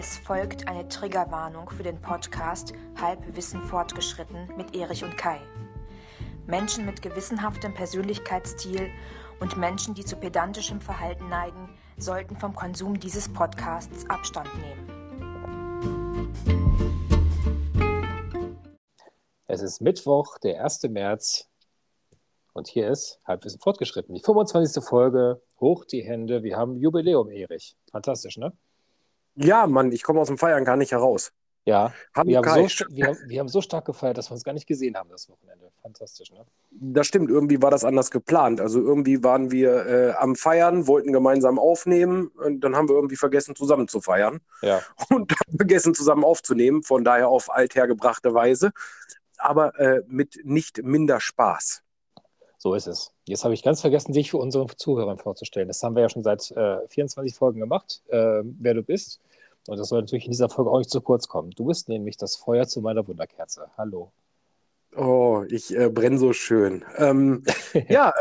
Es folgt eine Triggerwarnung für den Podcast Halbwissen fortgeschritten mit Erich und Kai. Menschen mit gewissenhaftem Persönlichkeitsstil und Menschen, die zu pedantischem Verhalten neigen, sollten vom Konsum dieses Podcasts Abstand nehmen. Es ist Mittwoch, der 1. März und hier ist Halbwissen fortgeschritten. Die 25. Folge, hoch die Hände, wir haben Jubiläum, Erich. Fantastisch, ne? Ja, Mann, ich komme aus dem Feiern gar nicht heraus. Ja, Hallo, wir haben, so, wir, haben, wir haben so stark gefeiert, dass wir uns gar nicht gesehen haben das Wochenende. Fantastisch, ne? Das stimmt, irgendwie war das anders geplant. Also irgendwie waren wir äh, am Feiern, wollten gemeinsam aufnehmen und dann haben wir irgendwie vergessen, zusammen zu feiern Ja, und haben vergessen, zusammen aufzunehmen, von daher auf althergebrachte Weise, aber äh, mit nicht minder Spaß. So ist es. Jetzt habe ich ganz vergessen, dich für unsere Zuhörer vorzustellen. Das haben wir ja schon seit äh, 24 Folgen gemacht, äh, wer du bist. Und das soll natürlich in dieser Folge auch nicht zu kurz kommen. Du bist nämlich das Feuer zu meiner Wunderkerze. Hallo. Oh, ich äh, brenne so schön. Ähm, ja,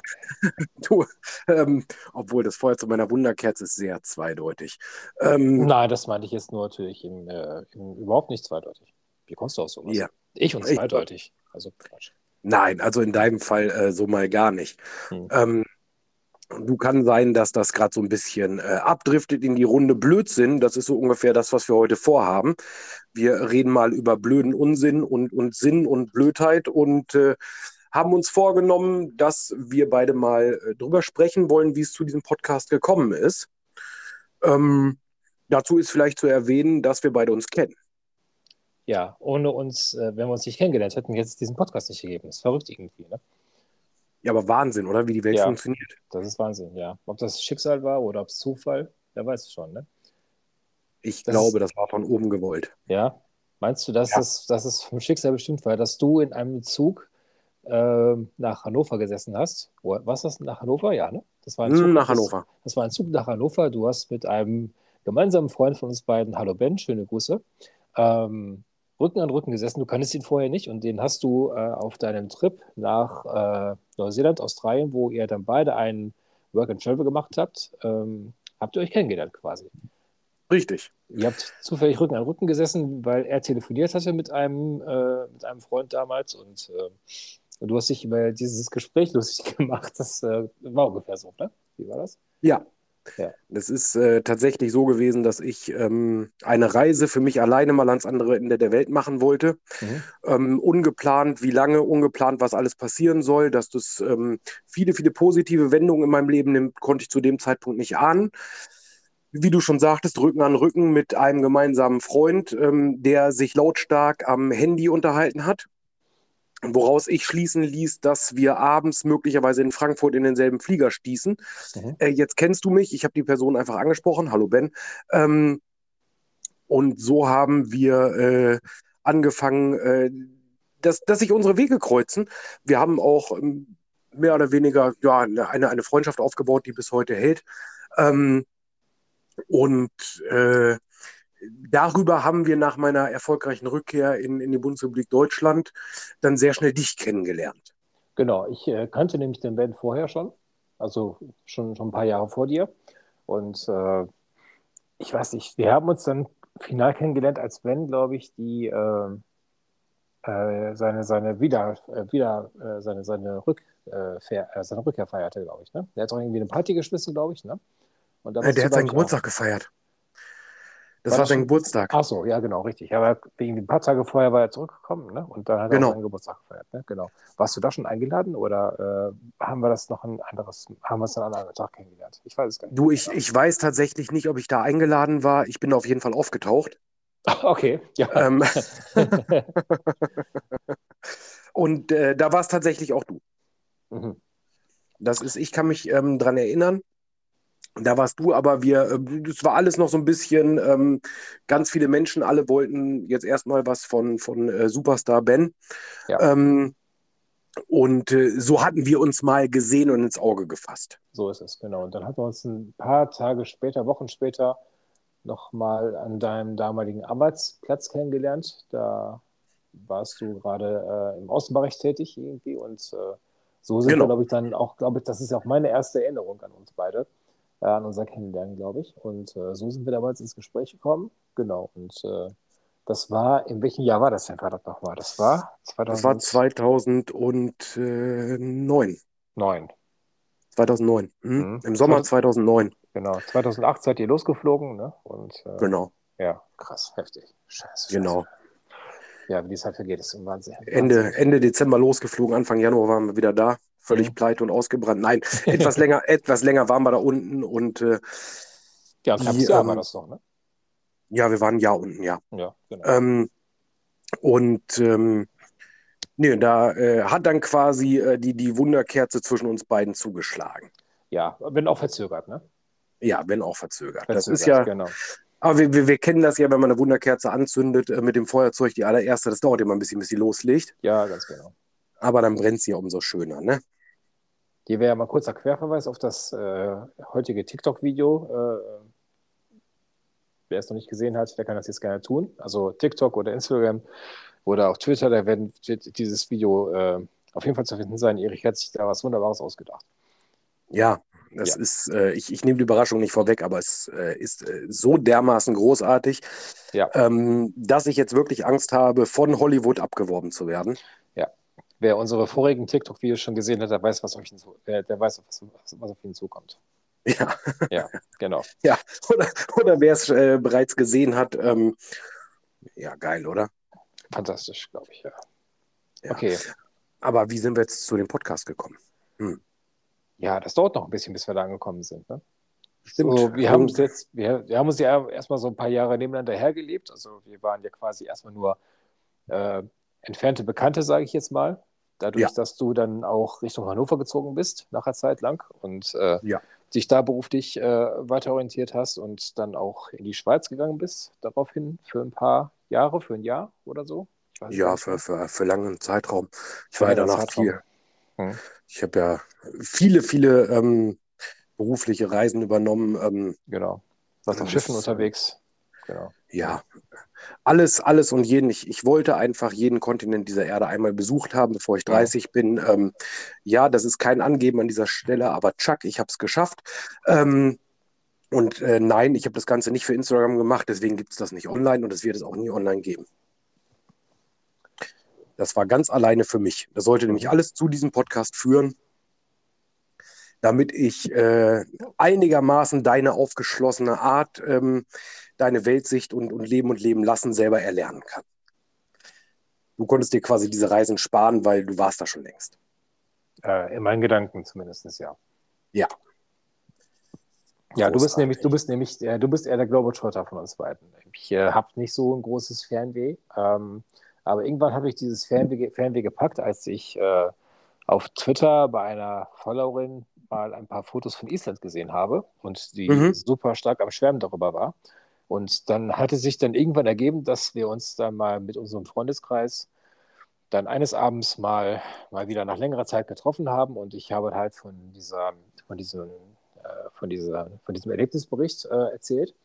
du, ähm, obwohl das Feuer zu meiner Wunderkerze ist sehr zweideutig. Ähm, Nein, das meinte ich jetzt nur natürlich im, äh, im, überhaupt nicht zweideutig. Wie kommst du auf sowas? Ja. Ich und Ich- zweideutig. Also Quatsch. Nein, also in deinem Fall äh, so mal gar nicht. Hm. Ähm, du kann sein, dass das gerade so ein bisschen äh, abdriftet in die Runde Blödsinn. Das ist so ungefähr das, was wir heute vorhaben. Wir reden mal über blöden Unsinn und, und Sinn und Blödheit und äh, haben uns vorgenommen, dass wir beide mal äh, drüber sprechen wollen, wie es zu diesem Podcast gekommen ist. Ähm, dazu ist vielleicht zu erwähnen, dass wir beide uns kennen. Ja, ohne uns, äh, wenn wir uns nicht kennengelernt hätten, hätte es diesen Podcast nicht gegeben. Das ist verrückt irgendwie, ne? Ja, aber Wahnsinn, oder? Wie die Welt Ja. funktioniert. Das ist Wahnsinn, ja. Ob das Schicksal war oder ob es Zufall, wer weiß es schon, ne? Ich Das glaube, das war von oben gewollt. Ja. Meinst du, dass, Ja. es, dass es vom Schicksal bestimmt war, dass du in einem Zug ähm, nach Hannover gesessen hast? Was das nach Hannover? Ja, ne? Das war ein Zug Hm, nach das- Hannover. Das war ein Zug nach Hannover. Du hast mit einem gemeinsamen Freund von uns beiden, hallo Ben, schöne Grüße, ähm, Rücken an Rücken gesessen. Du kanntest ihn vorher nicht und den hast du äh, auf deinem Trip nach äh, Neuseeland, Australien, wo ihr dann beide einen Work and Travel gemacht habt, ähm, habt ihr euch kennengelernt quasi. Richtig. Ihr habt zufällig Rücken an Rücken gesessen, weil er telefoniert hatte mit einem, äh, mit einem Freund damals und, äh, und du hast dich über dieses Gespräch lustig gemacht. Das äh, war ungefähr so, ne? Wie war das? Ja. Ja. Es ist äh, tatsächlich so gewesen, dass ich ähm, eine Reise für mich alleine mal ans andere Ende der Welt machen wollte. Mhm. Ähm, ungeplant, wie lange, ungeplant, was alles passieren soll. Dass das ähm, viele, viele positive Wendungen in meinem Leben nimmt, konnte ich zu dem Zeitpunkt nicht ahnen. Wie du schon sagtest, Rücken an Rücken mit einem gemeinsamen Freund, ähm, der sich lautstark am Handy unterhalten hat. Woraus ich schließen ließ, dass wir abends möglicherweise in Frankfurt in denselben Flieger stießen. Mhm. Äh, jetzt kennst du mich, ich habe die Person einfach angesprochen. Hallo Ben. Ähm, und so haben wir äh, angefangen, äh, dass, dass sich unsere Wege kreuzen. Wir haben auch ähm, mehr oder weniger ja, eine, eine Freundschaft aufgebaut, die bis heute hält. Ähm, und äh, darüber haben wir nach meiner erfolgreichen Rückkehr in, in die Bundesrepublik Deutschland dann sehr schnell dich kennengelernt. Genau, ich äh, kannte nämlich den Ben vorher schon, also schon, schon ein paar Jahre vor dir. Und äh, ich weiß nicht, wir haben uns dann final kennengelernt, als Ben, glaube ich, die äh, äh, seine, seine Wieder, äh, wieder äh, seine, seine, Rück, seine Rückkehr feierte, glaube ich. Ne? Der hat auch irgendwie eine Party geschmissen, glaube ich. Ne? Und da der hat seinen Geburtstag gefeiert. Das War war das sein Geburtstag. Ach so, ja, genau, richtig. Aber irgendwie ein paar Tage vorher war er zurückgekommen, ne? Und dann hat er Genau. auch seinen Geburtstag gefeiert, ne? Genau. Warst du da schon eingeladen oder äh, haben wir das noch ein anderes, haben wir es dann an einem anderen Tag kennengelernt? Ich weiß es gar nicht. Du, ich, ich weiß tatsächlich nicht, ob ich da eingeladen war. Ich bin auf jeden Fall aufgetaucht. Okay, ja. Ähm, und äh, da war es tatsächlich auch du. Mhm. Das ist, ich kann mich ähm, dran erinnern. Da warst du, aber wir, es war alles noch so ein bisschen, ähm, ganz viele Menschen, alle wollten jetzt erstmal was von, von äh, Superstar Ben. Ja. Ähm, und äh, so hatten wir uns mal gesehen und ins Auge gefasst. So ist es, genau. Und dann hatten wir uns ein paar Tage später, Wochen später, nochmal an deinem damaligen Arbeitsplatz kennengelernt. Da warst du gerade äh, im Außenbereich tätig irgendwie und äh, so sind Genau. wir, glaube ich, dann auch, glaube ich, das ist ja auch meine erste Erinnerung an uns beide, äh, an unser Kennenlernen, glaube ich. Und äh, so sind wir damals ins Gespräch gekommen. Genau. Und äh, das war, in welchem Jahr war das denn, verdammt nochmal? Das war 2000... Das war 2009. 9. 2009. Hm? Mhm. Im Sommer 2009. Genau. 2008 seid ihr losgeflogen, ne? Und, äh, genau. Ja, krass, heftig. Scheiße. scheiße. Genau. Ja, wie die Zeit vergeht, ist Wahnsinn. Ende, Ende Dezember losgeflogen, Anfang Januar waren wir wieder da, völlig pleite und ausgebrannt. Nein, etwas länger, etwas länger waren wir da unten und äh, ja, knappes Jahr ähm, war das noch, ne? Ja, wir waren ein Jahr unten, ja. Ja, genau. Ähm, und ähm, nee, da äh, hat dann quasi äh, die, die Wunderkerze zwischen uns beiden zugeschlagen. Ja, wenn auch verzögert, ne? Ja, wenn auch verzögert. verzögert das ist ja, genau. Aber wir, wir, wir, kennen das ja, wenn man eine Wunderkerze anzündet äh, mit dem Feuerzeug, die allererste, das dauert immer ein bisschen, bis sie loslegt. Ja, ganz genau. Aber dann brennt sie ja umso schöner, ne? Hier wäre ja mal kurzer Querverweis auf das äh, heutige TikTok-Video. Äh, wer es noch nicht gesehen hat, der kann das jetzt gerne tun. Also TikTok oder Instagram oder auch Twitter, da werden dieses Video äh, auf jeden Fall zu finden sein. Erich hat sich da was Wunderbares ausgedacht. Ja, das ja. ist, äh, ich, ich nehme die Überraschung nicht vorweg, aber es äh, ist äh, so dermaßen großartig, ja. ähm, dass ich jetzt wirklich Angst habe, von Hollywood abgeworben zu werden. Wer unsere vorigen TikTok-Videos schon gesehen hat, der weiß, was auf ihn, der weiß, was, was auf ihn zukommt. Ja. Ja, genau. ja, oder, oder wer es äh, bereits gesehen hat, ähm, ja, geil, oder? Fantastisch, glaube ich, ja. ja. Okay. Aber wie sind wir jetzt zu dem Podcast gekommen? Hm. Ja, das dauert noch ein bisschen, bis wir da angekommen sind. Ne? Stimmt. So, wir, haben uns jetzt, wir, wir haben uns ja erstmal so ein paar Jahre nebeneinander hergelebt. Also wir waren ja quasi erstmal nur äh, entfernte Bekannte, sage ich jetzt mal. Dadurch, ja. dass du dann auch Richtung Hannover gezogen bist, nach einer Zeit lang. Und äh, ja. dich da beruflich äh, weiter orientiert hast und dann auch in die Schweiz gegangen bist, daraufhin für ein paar Jahre, für ein Jahr oder so. Ja, für, für, für langen Zeitraum. Ich war ja danach Zeitraum. viel. Hm. Ich habe ja viele, viele ähm, berufliche Reisen übernommen. Ähm, genau. Warst auf Schiffen unterwegs. Genau. Ja, alles, alles und jeden. Ich, ich wollte einfach jeden Kontinent dieser Erde einmal besucht haben, bevor ich 30 ja. bin. Ähm, ja, das ist kein Angeben an dieser Stelle, aber Chuck, ich habe es geschafft. Ähm, und äh, nein, ich habe das Ganze nicht für Instagram gemacht, deswegen gibt es das nicht online und es wird es auch nie online geben. Das war ganz alleine für mich. Das sollte nämlich alles zu diesem Podcast führen, damit ich äh, einigermaßen deine aufgeschlossene Art, ähm, deine Weltsicht und, und Leben und Leben lassen selber erlernen kann. Du konntest dir quasi diese Reisen sparen, weil du warst da schon längst. Äh, in meinen Gedanken zumindest, ja. Ja. Ja, du bist nämlich, du bist nämlich, äh, du bist eher der Globetrotter von uns beiden. Ich äh, habe nicht so ein großes Fernweh. Ähm, aber irgendwann habe ich dieses Fernweh, Fernweh gepackt, als ich äh, auf Twitter bei einer Followerin mal ein paar Fotos von Island gesehen habe und die mhm. super stark am Schwärmen darüber war. Und dann hatte sich dann irgendwann ergeben, dass wir uns dann mal mit unserem Freundeskreis dann eines Abends mal, mal wieder nach längerer Zeit getroffen haben und ich habe halt von dieser, von diesem, äh, von dieser, von diesem Erlebnisbericht äh, erzählt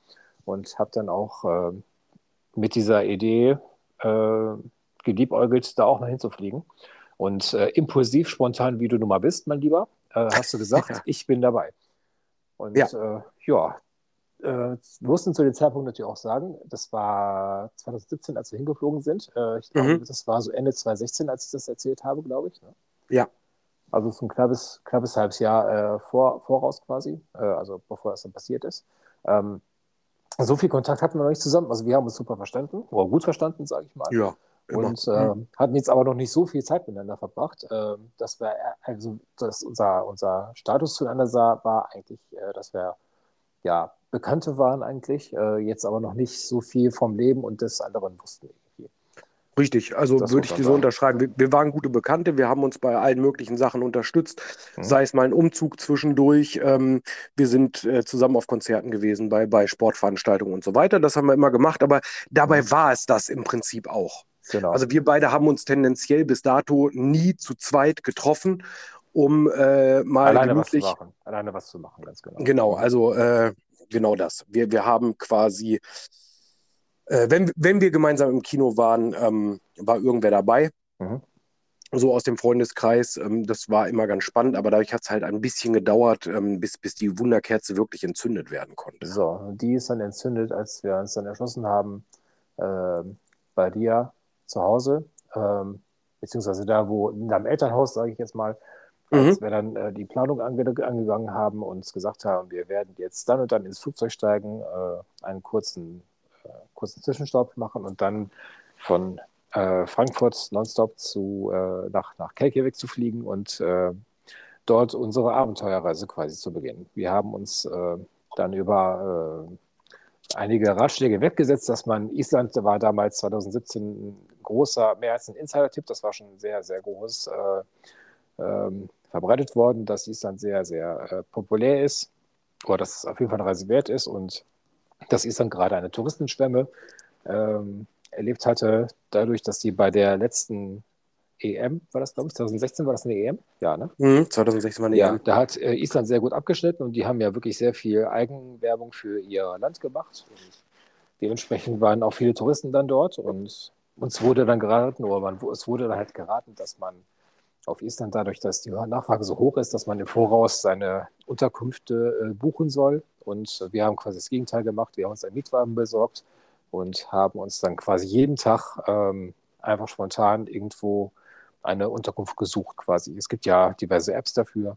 und habe dann auch äh, mit dieser Idee äh, geliebäugelt, da auch mal hinzufliegen. Und äh, impulsiv, spontan, wie du nun mal bist, mein Lieber, äh, hast du gesagt, ich bin dabei. Und ja, äh, ja äh, wir mussten zu dem Zeitpunkt natürlich auch sagen, das war 2017, als wir hingeflogen sind. Äh, ich glaube, mhm. das war so Ende 2016, als ich das erzählt habe, glaube ich. Ne? Ja. Also so ein knappes, knappes halbes Jahr äh, vor, voraus quasi, äh, also bevor das dann passiert ist. Ähm, so viel Kontakt hatten wir noch nicht zusammen. Also wir haben uns super verstanden, oder gut verstanden, sage ich mal. Ja. Immer. Und äh, mhm. hatten jetzt aber noch nicht so viel Zeit miteinander verbracht. Äh, dass wir, also dass unser, unser Status zueinander sah, war eigentlich, äh, dass wir ja Bekannte waren eigentlich, äh, jetzt aber noch nicht so viel vom Leben und des anderen wussten. Richtig, also das würde ich dir so unterschreiben. Wir, wir, waren gute Bekannte, wir haben uns bei allen möglichen Sachen unterstützt, mhm. sei es mal ein Umzug zwischendurch. Ähm, wir sind äh, zusammen auf Konzerten gewesen, bei, bei Sportveranstaltungen und so weiter. Das haben wir immer gemacht, aber dabei mhm. war es das im Prinzip auch. Genau. Also wir beide haben uns tendenziell bis dato nie zu zweit getroffen, um äh, mal Alleine gemütlich... Was zu machen. Alleine was zu machen, ganz genau. Genau, also äh, genau das. Wir, wir haben quasi äh, wenn, wenn wir gemeinsam im Kino waren, ähm, war irgendwer dabei. Mhm. so aus dem Freundeskreis. Ähm, das war immer ganz spannend, aber dadurch hat es halt ein bisschen gedauert, ähm, bis, bis die Wunderkerze wirklich entzündet werden konnte. So, die ist dann entzündet, als wir uns dann erschossen haben, äh, bei dir zu Hause, ähm, beziehungsweise da, wo in deinem Elternhaus, sage ich jetzt mal, als mhm. wir dann äh, die Planung ange angegangen haben und gesagt haben, wir werden jetzt dann und dann ins Flugzeug steigen, äh, einen kurzen, äh, kurzen Zwischenstopp machen und dann von äh, Frankfurt nonstop zu, äh, nach, nach Kelkeweg zu fliegen und äh, dort unsere Abenteuerreise quasi zu beginnen. Wir haben uns dann über einige Ratschläge weggesetzt, dass man, Island war damals 2017 ein großer, mehr als ein Insider-Tipp, das war schon sehr, sehr groß äh, ähm, verbreitet worden, dass Island sehr, sehr populär ist oder dass es auf jeden Fall eine Reise wert ist und dass Island gerade eine Touristenschwemme ähm, erlebt hatte, dadurch, dass die bei der letzten EM, war das, glaube ich, 2016 war das eine EM? Ja, ne? Mhm, 2016 war eine ja, EM. Da hat äh, Island sehr gut abgeschnitten und die haben ja wirklich sehr viel Eigenwerbung für ihr Land gemacht. Und dementsprechend waren auch viele Touristen dann dort und uns wurde dann geraten, oder man, es wurde dann halt geraten, dass man auf Island dadurch, dass die Nachfrage so hoch ist, dass man im Voraus seine Unterkünfte äh, buchen soll. Und wir haben quasi das Gegenteil gemacht. Wir haben uns einen Mietwagen besorgt und haben uns dann quasi jeden Tag ähm, einfach spontan irgendwo eine Unterkunft gesucht quasi. Es gibt ja diverse Apps dafür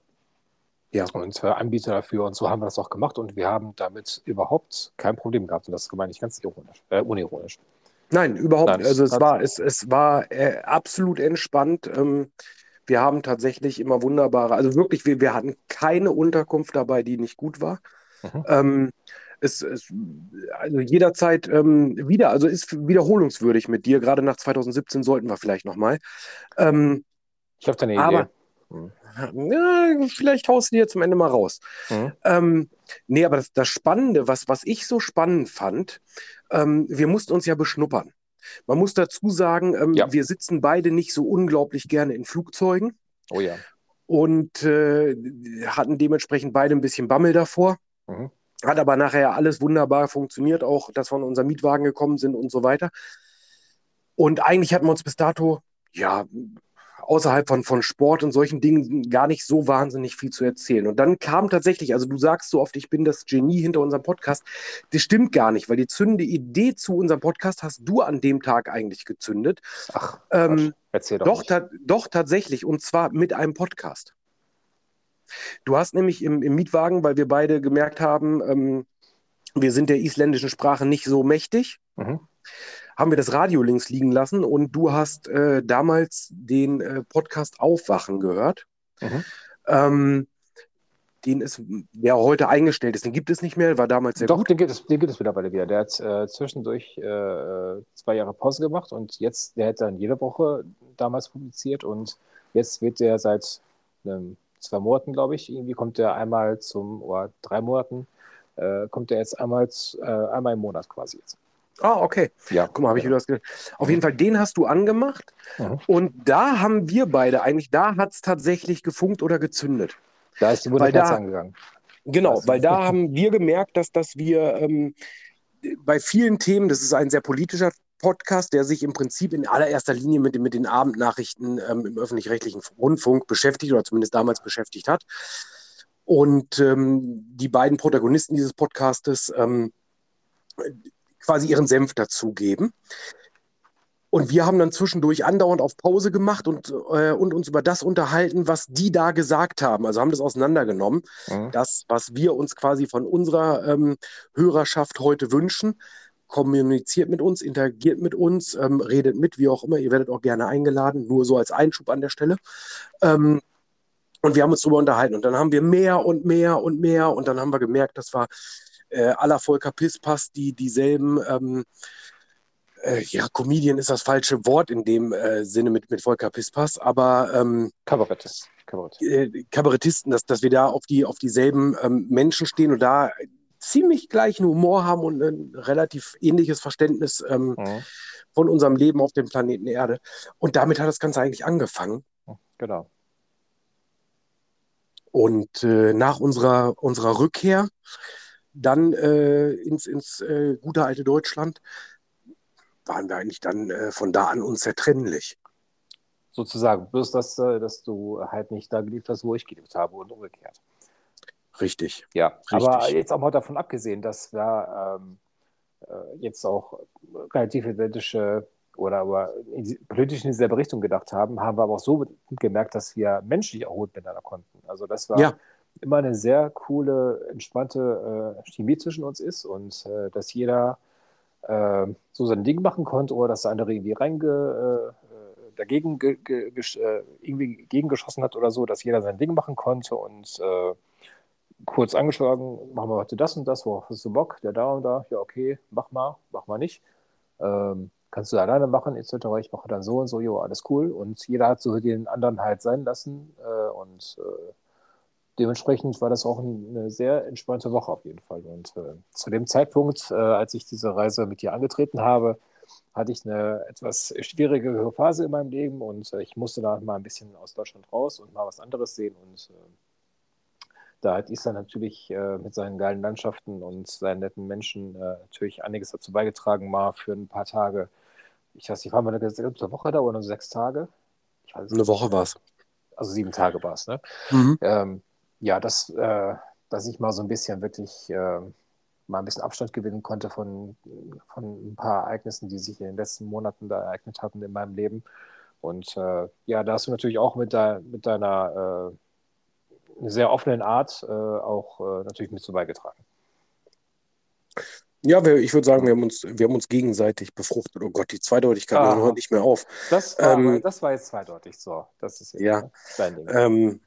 ja. und äh, Anbieter dafür und so haben wir das auch gemacht und wir haben damit überhaupt kein Problem gehabt und das meine ich ganz ironisch, äh, unironisch. Nein, überhaupt. Nein, also es war, es, es war äh, absolut entspannt. Ähm, wir haben tatsächlich immer wunderbare, also wirklich, wir, wir hatten keine Unterkunft dabei, die nicht gut war. Mhm. Ähm, es, es also jederzeit ähm, wieder, also ist wiederholungswürdig mit dir. Gerade nach 2017 sollten wir vielleicht nochmal. Ähm, ich habe deine aber, Idee. Hm. Ja, vielleicht haust du dir zum Ende mal raus. Mhm. Ähm, nee, aber das, das Spannende, was, was ich so spannend fand, ähm, wir mussten uns ja beschnuppern. Man muss dazu sagen, ähm, ja. wir sitzen beide nicht so unglaublich gerne in Flugzeugen. Oh ja. Und äh, hatten dementsprechend beide ein bisschen Bammel davor. Mhm. Hat aber nachher alles wunderbar funktioniert, auch dass wir in unserem Mietwagen gekommen sind und so weiter. Und eigentlich hatten wir uns bis dato, ja, außerhalb von, von Sport und solchen Dingen gar nicht so wahnsinnig viel zu erzählen. Und dann kam tatsächlich, also du sagst so oft, ich bin das Genie hinter unserem Podcast. Das stimmt gar nicht, weil die zündende Idee zu unserem Podcast hast du an dem Tag eigentlich gezündet. Ach, ähm, erzähl doch. Doch, ta doch tatsächlich, und zwar mit einem Podcast. Du hast nämlich im, im Mietwagen, weil wir beide gemerkt haben, ähm, wir sind der isländischen Sprache nicht so mächtig, mhm. Haben wir das Radio links liegen lassen und du hast äh, damals den äh, Podcast Aufwachen gehört. Mhm. Ähm, den ist, der heute eingestellt ist, den gibt es nicht mehr, war damals sehr Doch, gut. Den gibt es, den gibt es mittlerweile wieder. Der hat äh, zwischendurch äh, zwei Jahre Pause gemacht und jetzt, der hat dann jede Woche damals publiziert und jetzt wird der seit einem zwei Monaten, glaube ich, irgendwie kommt der einmal zum, oder drei Monaten, äh, kommt der jetzt einmal, äh, einmal im Monat quasi jetzt. Ah, okay. Ja. Guck mal, habe ich wieder was gehört. Auf jeden Fall, den hast du angemacht. Mhm. Und da haben wir beide eigentlich, da hat es tatsächlich gefunkt oder gezündet. Da ist die Wunderkerze angegangen. Genau, weil da haben wir gemerkt, dass, dass wir ähm, bei vielen Themen, das ist ein sehr politischer Podcast, der sich im Prinzip in allererster Linie mit, mit den Abendnachrichten ähm, im öffentlich-rechtlichen Rundfunk beschäftigt oder zumindest damals beschäftigt hat. Und ähm, die beiden Protagonisten dieses Podcastes ähm, quasi ihren Senf dazugeben. Und wir haben dann zwischendurch andauernd auf Pause gemacht und, äh, und uns über das unterhalten, was die da gesagt haben. Also haben das auseinandergenommen. Mhm. Das, was wir uns quasi von unserer ähm, Hörerschaft heute wünschen kommuniziert mit uns, interagiert mit uns, ähm, redet mit, wie auch immer. Ihr werdet auch gerne eingeladen, nur so als Einschub an der Stelle. Ähm, und wir haben uns darüber unterhalten. Und dann haben wir mehr und mehr und mehr. Und dann haben wir gemerkt, das war äh, aller Volker Pispas, die dieselben, ähm, äh, ja, Comedian ist das falsche Wort in dem äh, Sinne mit, mit Volker Pispas, aber ähm, Kabarettist. Kabarett. Äh, Kabarettisten, dass, dass wir da auf, die, auf dieselben ähm, Menschen stehen und da ziemlich gleichen Humor haben und ein relativ ähnliches Verständnis ähm, mhm. von unserem Leben auf dem Planeten Erde. Und damit hat das Ganze eigentlich angefangen. Genau. Und äh, nach unserer, unserer Rückkehr dann äh, ins, ins äh, gute alte Deutschland waren wir eigentlich dann äh, von da an unzertrennlich. sozusagen. Bloß, dass, äh, dass du halt nicht da gelebt hast, wo ich gelebt habe und umgekehrt. Richtig. Ja, Richtig. aber jetzt auch mal davon abgesehen, dass wir ähm, äh, jetzt auch relativ identische oder aber politisch in dieselbe Richtung gedacht haben, haben wir aber auch so gemerkt, dass wir menschlich auch gut miteinander konnten. Also das war Ja. Immer eine sehr coole, entspannte äh, Chemie zwischen uns ist und äh, dass jeder äh, so sein Ding machen konnte oder dass der andere irgendwie reinge, äh, dagegen ge, ge, äh, irgendwie gegengeschossen hat oder so, dass jeder sein Ding machen konnte und äh, kurz angeschlagen, machen wir heute das und das, worauf hast du Bock? Der da und da, ja okay, mach mal, mach mal nicht. Ähm, kannst du alleine machen, etc. Ich mache dann so und so, jo, alles cool. Und jeder hat so den anderen halt sein lassen und dementsprechend war das auch eine sehr entspannte Woche auf jeden Fall. Und äh, zu dem Zeitpunkt, äh, als ich diese Reise mit dir angetreten habe, hatte ich eine etwas schwierige Phase in meinem Leben und äh, ich musste da mal ein bisschen aus Deutschland raus und mal was anderes sehen. Und äh, da hat Island natürlich äh, mit seinen geilen Landschaften und seinen netten Menschen äh, natürlich einiges dazu beigetragen, mal für ein paar Tage. Ich weiß nicht, waren wir eine gesamte Woche da oder nur sechs Tage? Ich weiß es Eine. Woche war es. Also sieben Tage war es, ne? Mhm. ähm, ja, dass, äh, dass ich mal so ein bisschen wirklich äh, mal ein bisschen Abstand gewinnen konnte von, von ein paar Ereignissen, die sich in den letzten Monaten da ereignet hatten in meinem Leben. Und äh, ja, da hast du natürlich auch mit, de mit deiner äh, sehr offenen Art äh, auch äh, natürlich mit so beigetragen. Ja, wir, ich würde sagen, wir haben, uns, wir haben uns gegenseitig befruchtet. Oh Gott, die Zweideutigkeit Aha. hört nicht mehr auf. Das war, Ähm, das war jetzt zweideutig so. Das ist Ja. dein Ding. Ähm,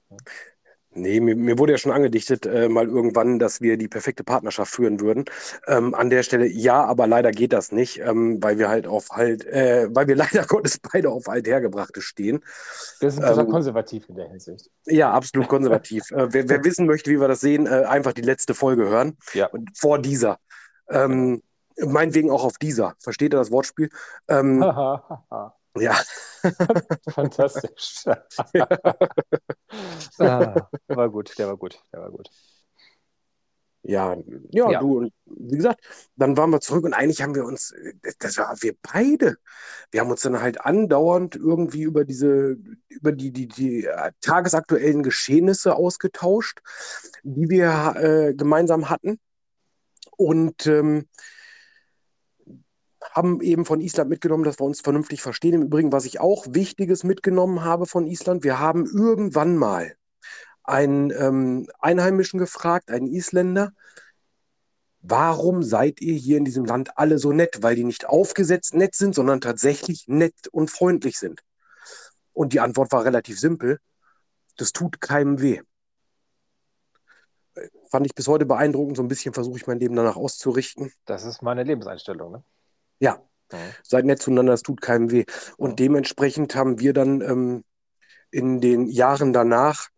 nee, mir, mir wurde ja schon angedichtet, äh, mal irgendwann, dass wir die perfekte Partnerschaft führen würden. Ähm, an der Stelle ja, aber leider geht das nicht, ähm, weil wir halt auf halt, äh, weil wir leider Gottes beide auf Althergebrachte stehen. Wir sind total ähm, konservativ in der Hinsicht. Ja, absolut konservativ. äh, wer, wer wissen möchte, wie wir das sehen, äh, einfach die letzte Folge hören. Ja. Und vor dieser. Ähm, meinetwegen auch auf dieser. Versteht ihr das Wortspiel? Ähm. ja, Fantastisch. ah, war gut, der war gut, der war gut. ja, ja, Ja. du und wie gesagt, dann waren wir zurück und eigentlich haben wir uns, das war wir beide, wir haben uns dann halt andauernd irgendwie über diese, über die, die, die äh, tagesaktuellen Geschehnisse ausgetauscht, die wir äh, gemeinsam hatten und ähm, haben eben von Island mitgenommen, dass wir uns vernünftig verstehen. Im Übrigen, was ich auch Wichtiges mitgenommen habe von Island, wir haben irgendwann mal einen ähm, Einheimischen gefragt, einen Isländer, warum seid ihr hier in diesem Land alle so nett? Weil die nicht aufgesetzt nett sind, sondern tatsächlich nett und freundlich sind. Und die Antwort war relativ simpel. Das tut keinem weh. Fand ich bis heute beeindruckend. So ein bisschen versuche ich mein Leben danach auszurichten. Das ist meine Lebenseinstellung, ne? Ja, Ja. seid nett zueinander, das tut keinem weh. Und Ja. dementsprechend haben wir dann ähm, in den Jahren danach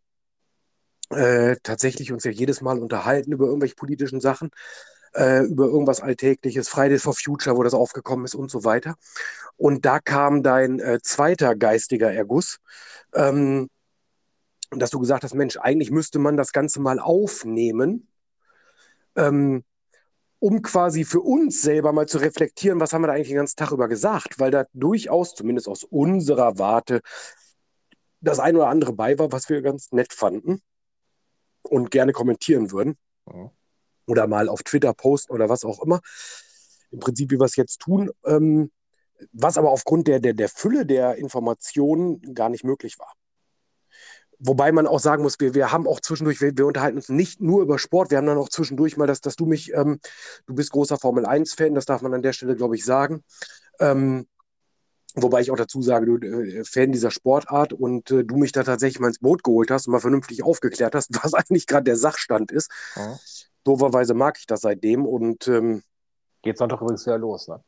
äh, tatsächlich uns ja jedes Mal unterhalten über irgendwelche politischen Sachen, äh, über irgendwas Alltägliches, Fridays for Future, wo das aufgekommen ist und so weiter. Und da kam dein äh, zweiter geistiger Erguss, ähm, dass du gesagt hast, Mensch, eigentlich müsste man das Ganze mal aufnehmen. Ähm, um quasi für uns selber mal zu reflektieren, was haben wir da eigentlich den ganzen Tag über gesagt, weil da durchaus, zumindest aus unserer Warte, das ein oder andere bei war, was wir ganz nett fanden und gerne kommentieren würden Mhm. oder mal auf Twitter posten oder was auch immer. Im Prinzip, wie wir es jetzt tun, ähm, was aber aufgrund der, der, der Fülle der Informationen gar nicht möglich war. Wobei man auch sagen muss, wir, wir haben auch zwischendurch, wir, wir unterhalten uns nicht nur über Sport, wir haben dann auch zwischendurch mal, dass, dass du mich, ähm, du bist großer Formel 1-Fan, das darf man an der Stelle, glaube ich, sagen. Ähm, wobei ich auch dazu sage, du äh, Fan dieser Sportart und äh, du mich da tatsächlich mal ins Boot geholt hast und mal vernünftig aufgeklärt hast, was eigentlich gerade der Sachstand ist. Mhm. Doverweise mag ich das seitdem und ähm, Geht Sonntag übrigens wieder los, ne?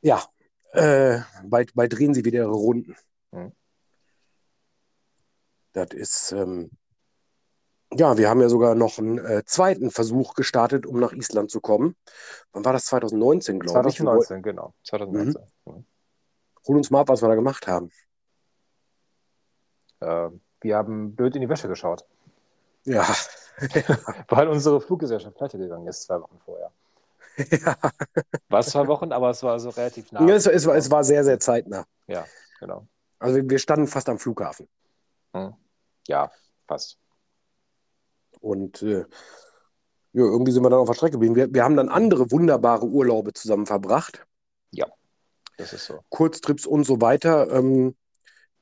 ja, äh, bald, bald drehen sie wieder ihre Runden. Mhm. Das ist, ähm, ja, wir haben ja sogar noch einen äh, zweiten Versuch gestartet, um nach Island zu kommen. Wann war das? 2019, glaube ich. Wir wollten- 2019, genau. 2019. Mhm. Hol uns mal ab, was wir da gemacht haben. Äh, wir haben blöd in die Wäsche geschaut, Ja, weil unsere Fluggesellschaft pleite gegangen ist, zwei Wochen vorher. ja. War es zwei Wochen, aber es war so relativ nah. es, es, war, es war sehr, sehr zeitnah. Ja, genau. Also wir standen fast am Flughafen. Hm. Ja, fast. Und äh, ja, irgendwie sind wir dann auf der Strecke geblieben. Wir, wir haben dann andere wunderbare Urlaube zusammen verbracht. Ja, das ist so. Kurztrips und so weiter, ähm,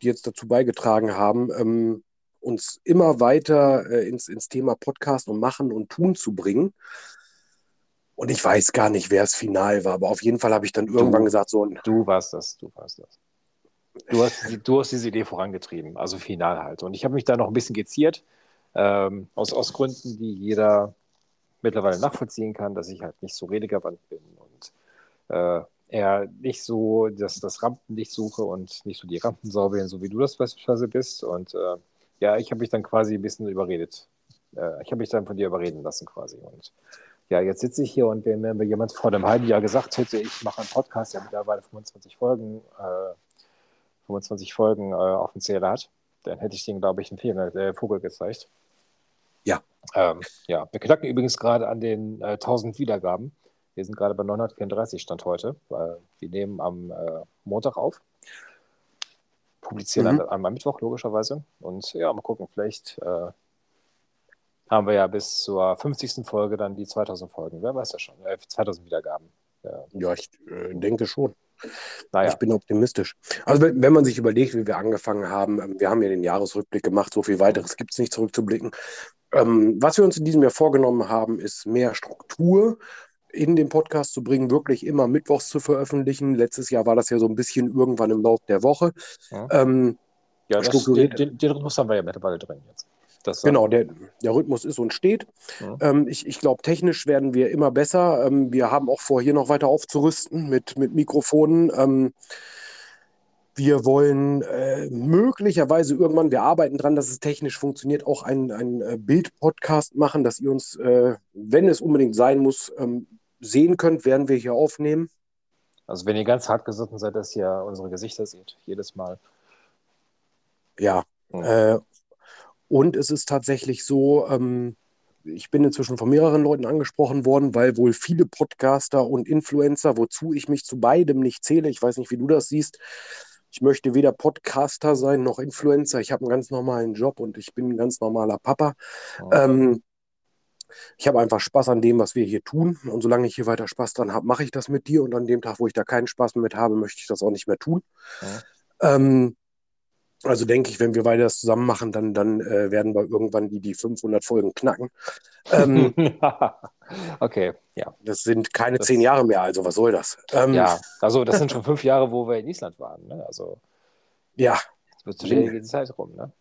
die jetzt dazu beigetragen haben, ähm, uns immer weiter äh, ins, ins Thema Podcast und Machen und Tun zu bringen. Und ich weiß gar nicht, wer es final war, aber auf jeden Fall habe ich dann irgendwann gesagt, so ein. Du warst das, du warst das. Du hast, du hast diese Idee vorangetrieben, also final halt. Und ich habe mich da noch ein bisschen geziert, ähm, aus, aus Gründen, die jeder mittlerweile nachvollziehen kann, dass ich halt nicht so redegewandt bin und äh, eher nicht so das, das Rampenlicht suche und nicht so die Rampensau bin, so wie du das beispielsweise bist. Und äh, ja, ich habe mich dann quasi ein bisschen überredet. Äh, ich habe mich dann von dir überreden lassen quasi. Und ja, jetzt sitze ich hier und wenn mir jemand vor einem halben Jahr gesagt hätte, ich mache einen Podcast, der mittlerweile 25 Folgen, äh, 25 Folgen äh, auf dem Zähler hat, dann hätte ich den, glaube ich, einen äh, Vogel gezeigt. Ja. Ähm, ja, wir knacken übrigens gerade an den äh, 1000 Wiedergaben. Wir sind gerade bei 934 Stand heute. Weil wir nehmen am äh, Montag auf. Publizieren mhm. am, am, Mittwoch, logischerweise. Und ja, mal gucken, vielleicht äh, haben wir ja bis zur 50. Folge dann die 2000 Folgen. Wer weiß ja schon. 2000 äh, Wiedergaben. Ja, ja ich denke schon. Naja. Ich bin optimistisch. Also wenn, wenn, man sich überlegt, wie wir angefangen haben, ähm, wir haben ja den Jahresrückblick gemacht, so viel weiteres gibt es nicht zurückzublicken. Ähm, was wir uns in diesem Jahr vorgenommen haben, ist mehr Struktur in den Podcast zu bringen, wirklich immer mittwochs zu veröffentlichen. Letztes Jahr war das ja so ein bisschen irgendwann im Laufe der Woche. Ja, ähm, ja das, den, den, den Rhythmus haben wir ja mittlerweile drin jetzt. Genau, der, der Rhythmus ist und steht. Ja. Ähm, ich ich glaube, technisch werden wir immer besser. Ähm, wir haben auch vor, hier noch weiter aufzurüsten mit, mit Mikrofonen. Ähm, wir wollen äh, möglicherweise irgendwann, wir arbeiten dran, dass es technisch funktioniert, auch einen äh, Bild-Podcast machen, dass ihr uns, äh, wenn es unbedingt sein muss, ähm, sehen könnt, werden wir hier aufnehmen. Also wenn ihr ganz hart gesotten seid, dass ihr unsere Gesichter seht, jedes Mal. Ja. Mhm. Und es ist tatsächlich so, ähm, ich bin inzwischen von mehreren Leuten angesprochen worden, weil wohl viele Podcaster und Influencer, wozu ich mich zu beidem nicht zähle, ich weiß nicht, wie du das siehst, ich möchte weder Podcaster sein noch Influencer. Ich habe einen ganz normalen Job und ich bin ein ganz normaler Papa. Oh. Ähm, ich habe einfach Spaß an dem, was wir hier tun. Und solange ich hier weiter Spaß dran habe, mache ich das mit dir. Und an dem Tag, wo ich da keinen Spaß mehr mit habe, möchte ich das auch nicht mehr tun. Ja. Ähm, also denke ich, wenn wir weiter das zusammen machen, dann, dann äh, werden wir irgendwann die, die 500 Folgen knacken. Ähm, okay, ja. Das sind keine das, zehn Jahre mehr, also was soll das? Ähm, ja, also das sind schon fünf Jahre, wo wir in Island waren. Ne? Also, ja. Es wird zu schnell die Zeit rum, ne?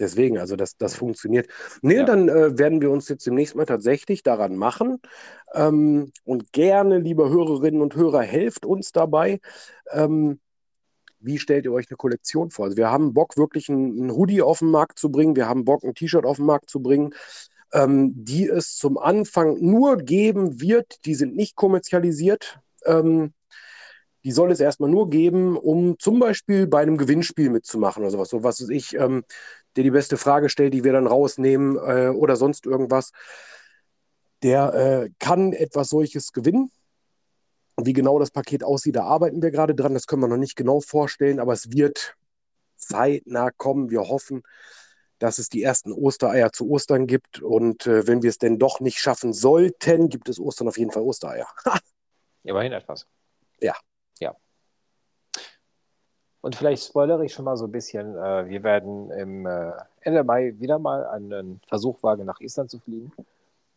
Deswegen, also das, das funktioniert. Nee, ja. dann äh, werden wir uns jetzt demnächst mal tatsächlich daran machen. Ähm, und gerne, liebe Hörerinnen und Hörer, helft uns dabei. Ähm, wie stellt ihr euch eine Kollektion vor? Also wir haben Bock, wirklich ein, Hoodie auf den Markt zu bringen, wir haben Bock, ein T-Shirt auf den Markt zu bringen, ähm, die es zum Anfang nur geben wird, die sind nicht kommerzialisiert. Ähm, die soll es erstmal nur geben, um zum Beispiel bei einem Gewinnspiel mitzumachen oder sowas. So was ist ich, ähm, der die beste Frage stellt, die wir dann rausnehmen äh, oder sonst irgendwas. Der äh, kann etwas solches gewinnen. Wie genau das Paket aussieht, da arbeiten wir gerade dran. Das können wir noch nicht genau vorstellen, aber es wird zeitnah kommen. Wir hoffen, dass es die ersten Ostereier zu Ostern gibt. Und äh, wenn wir es denn doch nicht schaffen sollten, gibt es Ostern auf jeden Fall Ostereier. Immerhin etwas. Ja. Ja. Und vielleicht spoilere ich schon mal so ein bisschen. Äh, wir werden im äh, Ende Mai wieder mal einen Versuch wagen, nach Island zu fliegen.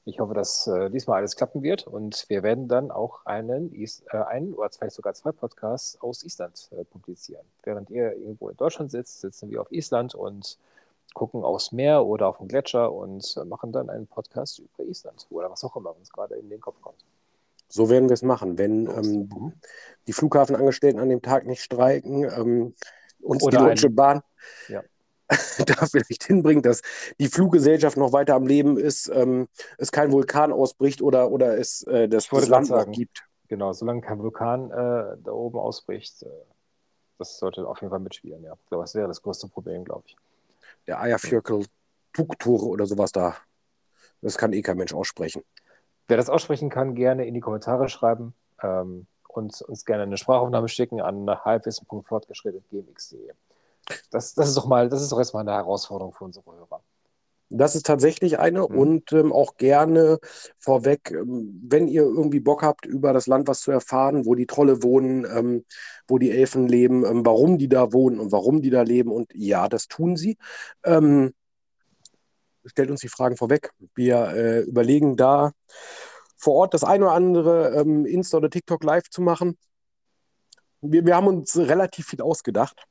Ich hoffe, dass äh, diesmal alles klappen wird und wir werden dann auch einen, Is äh, einen oder vielleicht sogar zwei Podcasts aus Island äh, publizieren. Während ihr irgendwo in Deutschland sitzt, sitzen wir auf Island und gucken aufs Meer oder auf den Gletscher und äh, machen dann einen Podcast über Island oder was auch immer uns gerade in den Kopf kommt. So werden wir es machen, wenn ähm, die Flughafenangestellten an dem Tag nicht streiken, ähm, uns oder die Deutsche Bahn. Ja da vielleicht hinbringt, dass die Fluggesellschaft noch weiter am Leben ist, ähm, es kein Vulkan ausbricht oder, oder es äh, das, das Land sagen, gibt. Genau, solange kein Vulkan äh, da oben ausbricht, äh, das sollte auf jeden Fall mitspielen, ja. Das wäre das größte Problem, glaube ich. Der Eiervierkel Tuktore oder sowas da, das kann eh kein Mensch aussprechen. Wer das aussprechen kann, gerne in die Kommentare schreiben ähm, und uns gerne eine Sprachaufnahme schicken an halbwissen.fortgeschrittet.gmx.de. Das, das ist doch mal, das ist doch erstmal eine Herausforderung für unsere Hörer. Das ist tatsächlich eine mhm. und ähm, auch gerne vorweg, ähm, wenn ihr irgendwie Bock habt, über das Land was zu erfahren, wo die Trolle wohnen, ähm, wo die Elfen leben, ähm, warum die da wohnen und warum die da leben. Und ja, das tun sie. Ähm, stellt uns die Fragen vorweg. Wir äh, überlegen da vor Ort das eine oder andere ähm, Insta oder TikTok live zu machen. Wir, wir haben uns relativ viel ausgedacht,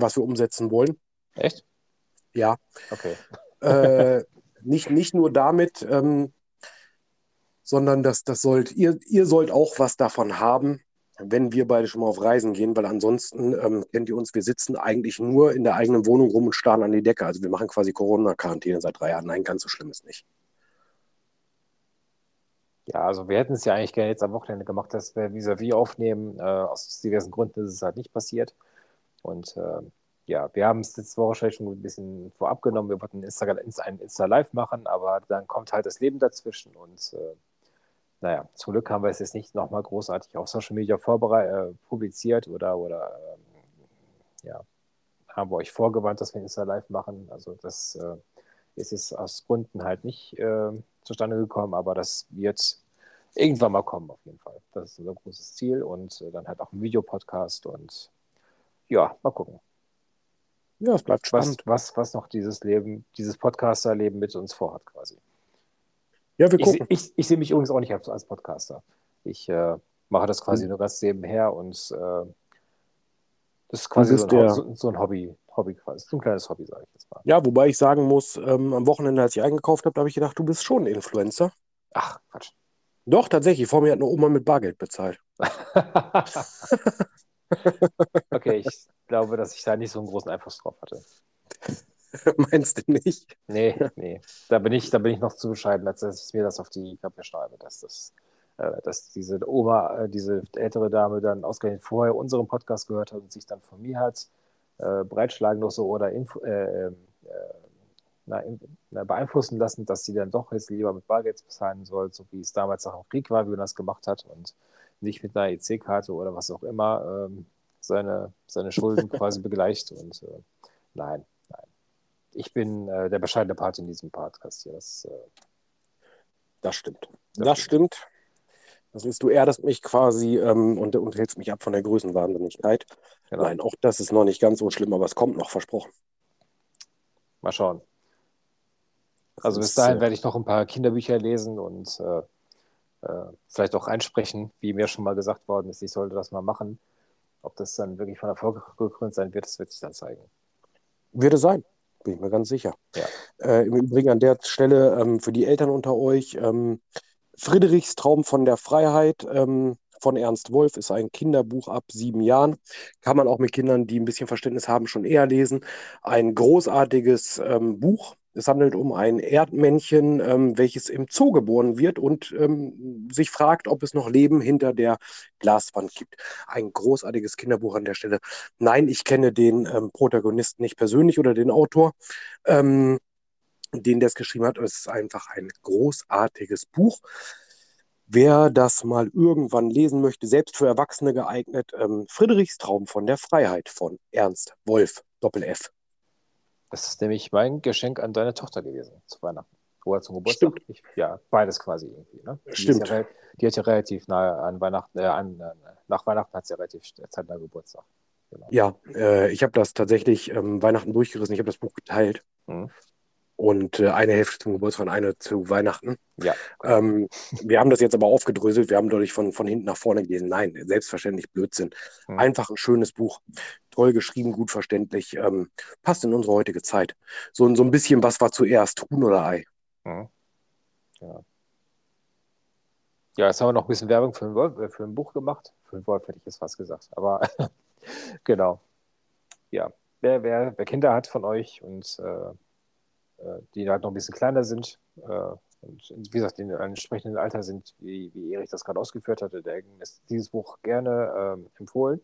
was wir umsetzen wollen. Echt? Ja. Okay äh, nicht, nicht nur damit, ähm, sondern das, das sollt, ihr, ihr sollt auch was davon haben, wenn wir beide schon mal auf Reisen gehen, weil ansonsten ähm, kennt ihr uns, wir sitzen eigentlich nur in der eigenen Wohnung rum und starren an die Decke. Also wir machen quasi Corona-Quarantäne seit drei Jahren. Nein, ganz so schlimm ist nicht. Ja, also wir hätten es ja eigentlich gerne jetzt am Wochenende gemacht, dass wir vis-à-vis -vis aufnehmen. Äh, aus diversen Gründen ist es halt nicht passiert. Und äh, ja, wir haben es letzte Woche schon ein bisschen vorab genommen. Wir wollten Insta, ein Insta-Live machen, aber dann kommt halt das Leben dazwischen und äh, naja, zum Glück haben wir es jetzt nicht nochmal großartig auf Social Media äh, publiziert oder, oder ähm, ja, haben wir euch vorgewarnt, dass wir Insta Live machen. Also das äh, ist jetzt aus Gründen halt nicht äh, zustande gekommen, aber das wird irgendwann mal kommen auf jeden Fall. Das ist unser großes Ziel und äh, dann halt auch ein Videopodcast und ja, mal gucken. Ja, es bleibt spannend. Was, was, was noch dieses Leben, dieses Podcaster-Leben mit uns vorhat, quasi. Ja, wir gucken. Ich, ich, ich sehe mich übrigens auch nicht als Podcaster. Ich äh, mache das quasi mhm. nur ganz nebenher und äh, das ist quasi so ein, so, so ein, Hobby, Hobby quasi. So ein kleines Hobby, sage ich jetzt mal. Ja, wobei ich sagen muss, ähm, am Wochenende, als ich eingekauft habe, habe ich gedacht, du bist schon ein Influencer. Ach, Quatsch. Doch, tatsächlich. Vor mir hat eine Oma mit Bargeld bezahlt. okay, ich glaube, dass ich da nicht so einen großen Einfluss drauf hatte. Meinst du nicht? Nee, nee. Da bin ich, da bin ich noch zu bescheiden, als dass ich mir das auf die Kappe schreibe, dass das äh, dass diese Oma, äh, diese ältere Dame dann ausgerechnet vorher unseren Podcast gehört hat und sich dann von mir hat äh, breitschlagen lassen oder info, äh, ähm, äh, na, in, na, beeinflussen lassen, dass sie dann doch jetzt lieber mit Bargeld bezahlen soll, so wie es damals auch im Krieg war, wie man das gemacht hat und nicht mit einer EC-Karte oder was auch immer ähm, seine, seine Schulden quasi begleicht. Und äh, nein, nein. Ich bin äh, der bescheidene Part in diesem Podcast hier. Das, äh, das stimmt. Das, das stimmt. stimmt. Das ist, du erdest mich quasi ähm, und, und hältst mich ab von der Größenwahnsinnigkeit. Genau. Nein, auch das ist noch nicht ganz so schlimm, aber es kommt noch versprochen. Mal schauen. Also bis dahin werde ich noch ein paar Kinderbücher lesen und äh, äh, vielleicht auch einsprechen, wie mir schon mal gesagt worden ist, ich sollte das mal machen. Ob das dann wirklich von Erfolg gekrönt sein wird, das wird sich dann zeigen. Würde sein, bin ich mir ganz sicher. Ja. Äh, Im Übrigen an der Stelle ähm, für die Eltern unter euch, ähm, Friedrichs Traum von der Freiheit ähm, von Ernst Wolf ist ein Kinderbuch ab sieben Jahren. Kann man auch mit Kindern, die ein bisschen Verständnis haben, schon eher lesen. Ein großartiges ähm, Buch, es handelt um ein Erdmännchen, ähm, welches im Zoo geboren wird und ähm, sich fragt, ob es noch Leben hinter der Glaswand gibt. Ein großartiges Kinderbuch an der Stelle. Nein, ich kenne den ähm, Protagonisten nicht persönlich oder den Autor, ähm, den der es geschrieben hat. Es ist einfach ein großartiges Buch. Wer das mal irgendwann lesen möchte, selbst für Erwachsene geeignet, ähm, Friedrichs Traum von der Freiheit von Ernst Wolf, Doppel F. Das ist nämlich mein Geschenk an deine Tochter gewesen zu Weihnachten. Oder zum Geburtstag. Stimmt. Ich, ja, beides quasi irgendwie. Ne? Die Stimmt. Ja, die hat ja relativ nahe an Weihnachten, äh, an, äh, nach Weihnachten hat sie ja relativ zeitnah Geburtstag. Genau. Ja, äh, ich habe das tatsächlich ähm, Weihnachten durchgerissen. Ich habe das Buch geteilt. Mhm und äh, eine Hälfte zum Geburtstag und eine zu Weihnachten. Ja. Ähm, wir haben das jetzt aber aufgedröselt. Wir haben dadurch von, von hinten nach vorne gelesen. Nein, selbstverständlich Blödsinn. Mhm. Einfach ein schönes Buch. Toll geschrieben, gut verständlich. Ähm, passt in unsere heutige Zeit. So, so ein bisschen, was war zuerst, Huhn oder Ei? Mhm. Ja. Ja, jetzt haben wir noch ein bisschen Werbung für ein, Wolf, äh, für ein Buch gemacht. Für ein Wolf hätte ich jetzt fast gesagt. Aber genau. Ja, wer, wer, wer Kinder hat von euch und äh, die halt noch ein bisschen kleiner sind äh, und wie gesagt in einem entsprechenden Alter sind, wie, wie Erich das gerade ausgeführt hatte, der ist dieses Buch gerne äh, empfohlen.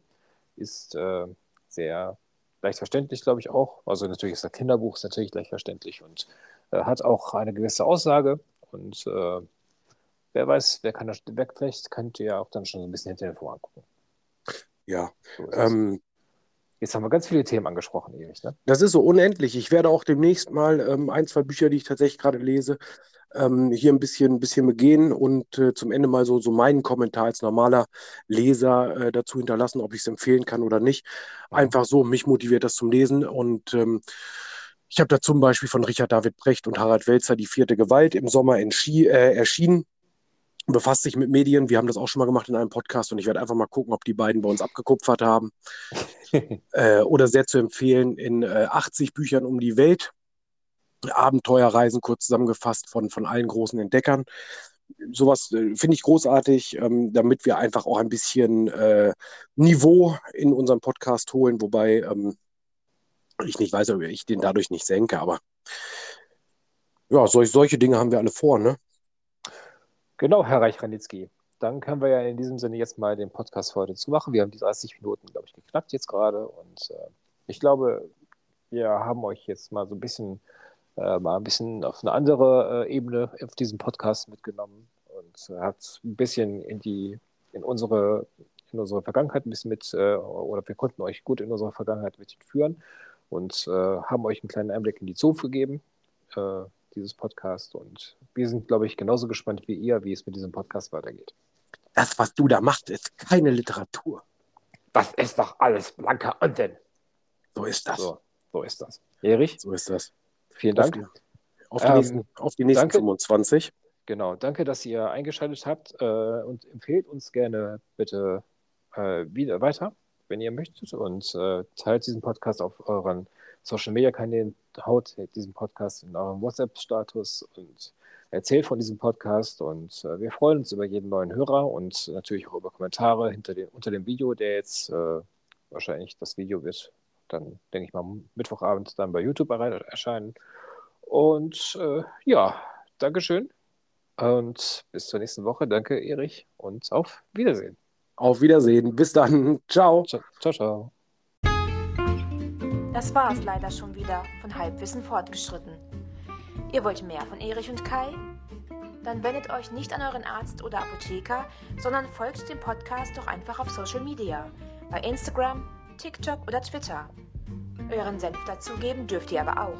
Ist äh, sehr leicht verständlich, glaube ich auch. Also natürlich ist das Kinderbuch ist natürlich leicht verständlich und äh, hat auch eine gewisse Aussage. Und äh, wer weiß, wer kann das, wer, vielleicht könnt ihr ja auch dann schon so ein bisschen hinter den Vorhang gucken. Ja, so ähm, Jetzt haben wir ganz viele Themen angesprochen, Erich. Ne? Das ist so unendlich. Ich werde auch demnächst mal ähm, ein, zwei Bücher, die ich tatsächlich gerade lese, ähm, hier ein bisschen, ein bisschen begehen und äh, zum Ende mal so, so meinen Kommentar als normaler Leser äh, dazu hinterlassen, ob ich es empfehlen kann oder nicht. Einfach so, mich motiviert das zum Lesen und ähm, ich habe da zum Beispiel von Richard David Brecht und Harald Welzer die vierte Gewalt im Sommer äh, erschienen befasst sich mit Medien. Wir haben das auch schon mal gemacht in einem Podcast und ich werde einfach mal gucken, ob die beiden bei uns abgekupfert haben. äh, oder sehr zu empfehlen in äh, 80 Büchern um die Welt. Abenteuerreisen kurz zusammengefasst von, von allen großen Entdeckern. Sowas äh, finde ich großartig, ähm, damit wir einfach auch ein bisschen äh, Niveau in unserem Podcast holen, wobei ähm, ich nicht weiß, ob ich den dadurch nicht senke, aber ja, solch, solche Dinge haben wir alle vor, ne? Genau, Herr Reich-Ranitzky. Dann können wir ja in diesem Sinne jetzt mal den Podcast für heute zumachen. Wir haben die 30 Minuten, glaube ich, geknackt jetzt gerade. Und äh, ich glaube, wir haben euch jetzt mal so ein bisschen, äh, mal ein bisschen auf eine andere äh, Ebene auf diesem Podcast mitgenommen und äh, hat ein bisschen in die, in unsere, in unsere Vergangenheit ein bisschen mit, äh, oder wir konnten euch gut in unsere Vergangenheit mitführen und äh, haben euch einen kleinen Einblick in die Zoo gegeben dieses Podcast. Und wir sind, glaube ich, genauso gespannt wie ihr, wie es mit diesem Podcast weitergeht. Das, was du da machst, ist keine Literatur. Das ist doch alles blanker Unsinn. So ist das. So, so ist das. Erich? So ist das. Vielen Dank. Auf die, auf die ähm, nächsten, auf die nächsten danke. 25. Genau, danke, dass ihr eingeschaltet habt äh, und empfehlt uns gerne bitte äh, wieder weiter, wenn ihr möchtet und äh, teilt diesen Podcast auf euren Social Media Kanälen, haut diesen Podcast in euren WhatsApp-Status und erzählt von diesem Podcast. Und äh, wir freuen uns über jeden neuen Hörer und natürlich auch über Kommentare hinter den, unter dem Video, der jetzt äh, wahrscheinlich das Video wird dann, denke ich mal, Mittwochabend dann bei YouTube erscheinen. Und äh, ja, Dankeschön. Und bis zur nächsten Woche. Danke, Erich. Und auf Wiedersehen. Auf Wiedersehen. Bis dann. Ciao. Ciao, ciao. ciao. Das war es leider schon wieder von Halbwissen fortgeschritten. Ihr wollt mehr von Erich und Kai? Dann wendet euch nicht an euren Arzt oder Apotheker, sondern folgt dem Podcast doch einfach auf Social Media, bei Instagram, TikTok oder Twitter. Euren Senf dazugeben dürft ihr aber auch.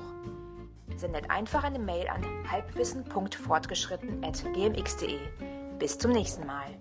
Sendet einfach eine Mail an halbwissen.fortgeschritten.gmx.de. Bis zum nächsten Mal.